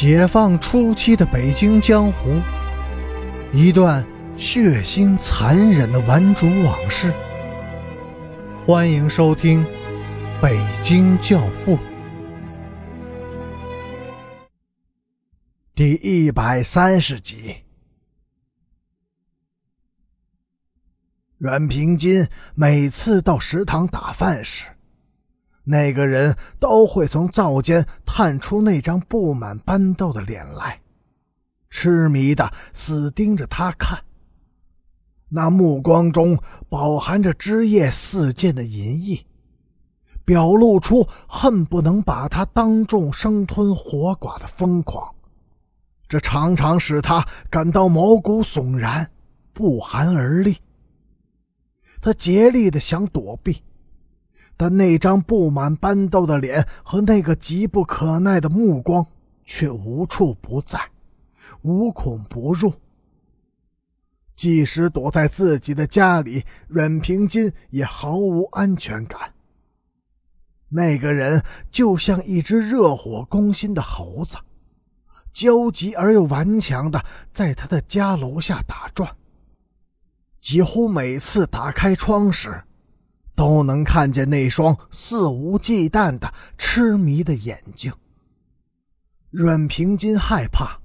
解放初期的北京江湖，一段血腥残忍的顽主往事。欢迎收听《北京教父》第一百三十集。阮平金每次到食堂打饭时，那个人都会从灶间探出那张布满斑痘的脸来，痴迷的死盯着他看。那目光中饱含着枝叶四溅的淫意，表露出恨不能把他当众生吞活剐的疯狂。这常常使他感到毛骨悚然，不寒而栗。他竭力的想躲避。但那张布满斑痘的脸和那个急不可耐的目光却无处不在，无孔不入。即使躲在自己的家里，阮平金也毫无安全感。那个人就像一只热火攻心的猴子，焦急而又顽强的在他的家楼下打转。几乎每次打开窗时，都能看见那双肆无忌惮的痴迷的眼睛。阮平金害怕，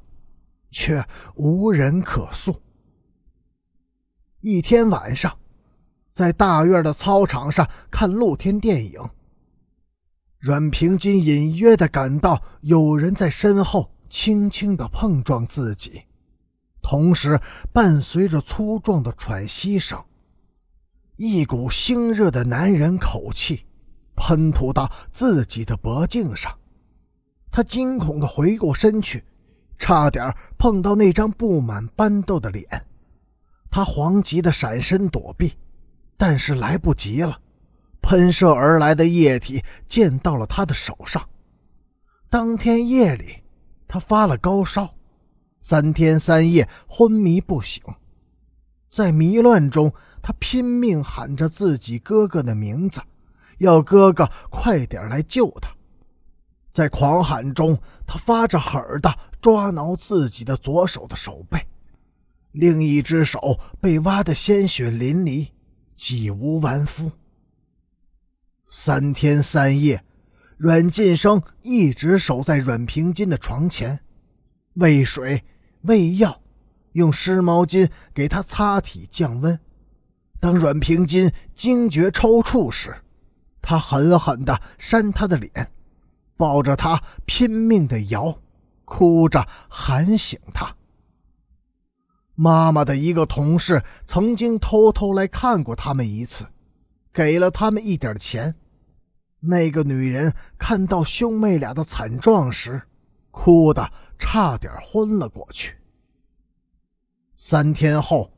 却无人可诉。一天晚上，在大院的操场上看露天电影，阮平金隐约的感到有人在身后轻轻的碰撞自己，同时伴随着粗壮的喘息声。一股腥热的男人口气喷吐到自己的脖颈上，他惊恐地回过身去，差点碰到那张布满斑痘的脸。他慌急地闪身躲避，但是来不及了，喷射而来的液体溅到了他的手上。当天夜里，他发了高烧，三天三夜昏迷不醒。在迷乱中，他拼命喊着自己哥哥的名字，要哥哥快点来救他。在狂喊中，他发着狠的抓挠自己的左手的手背，另一只手被挖得鲜血淋漓，几无完肤。三天三夜，阮晋生一直守在阮平金的床前，喂水，喂药。用湿毛巾给他擦体降温。当阮平金惊觉抽搐时，他狠狠地扇他的脸，抱着他拼命地摇，哭着喊醒他。妈妈的一个同事曾经偷偷来看过他们一次，给了他们一点钱。那个女人看到兄妹俩的惨状时，哭得差点昏了过去。三天后，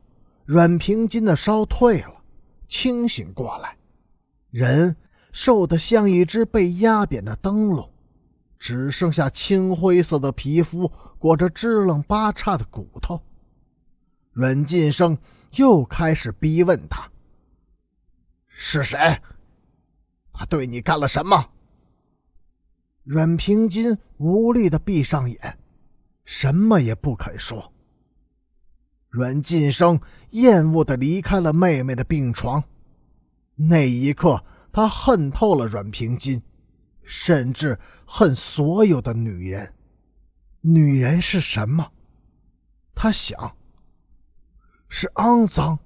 阮平金的烧退了，清醒过来，人瘦得像一只被压扁的灯笼，只剩下青灰色的皮肤裹着支棱八叉的骨头。阮晋生又开始逼问他：“是谁？他对你干了什么？”阮平金无力的闭上眼，什么也不肯说。阮晋生厌恶地离开了妹妹的病床。那一刻，他恨透了阮平金，甚至恨所有的女人。女人是什么？他想，是肮脏、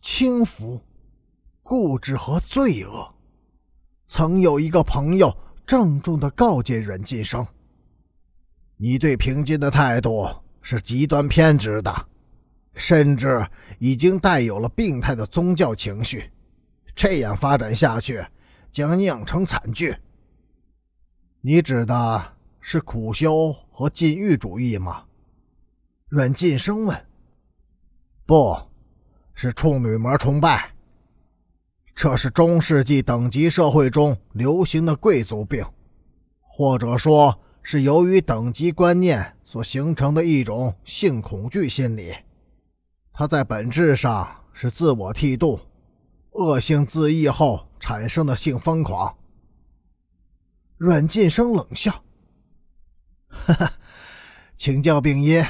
轻浮、固执和罪恶。曾有一个朋友郑重地告诫阮晋生：“你对平金的态度是极端偏执的。”甚至已经带有了病态的宗教情绪，这样发展下去将酿成惨剧。你指的是苦修和禁欲主义吗？阮晋生问。不，是处女膜崇拜。这是中世纪等级社会中流行的贵族病，或者说是由于等级观念所形成的一种性恐惧心理。他在本质上是自我剃度、恶性自缢后产生的性疯狂。阮晋生冷笑：“哈哈，请教病因，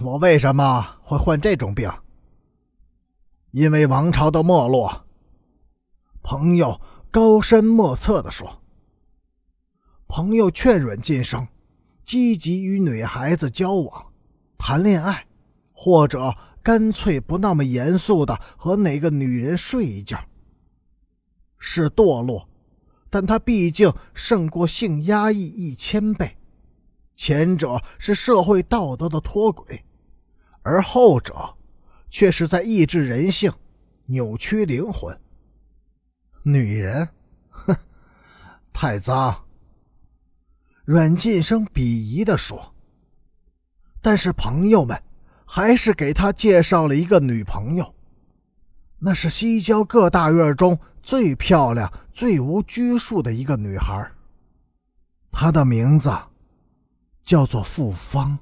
我为什么会患这种病？因为王朝的没落。朋友高深莫测地说。朋友劝阮晋生积极与女孩子交往、谈恋爱，或者干脆不那么严肃的和哪个女人睡一觉。是堕落，但他毕竟胜过性压抑一千倍。前者是社会道德的脱轨，而后者却是在抑制人性、扭曲灵魂。女人，哼，太脏。阮晋生鄙夷地说。但是朋友们还是给他介绍了一个女朋友，那是西郊各大院中最漂亮、最无拘束的一个女孩，她的名字。叫做傅芳。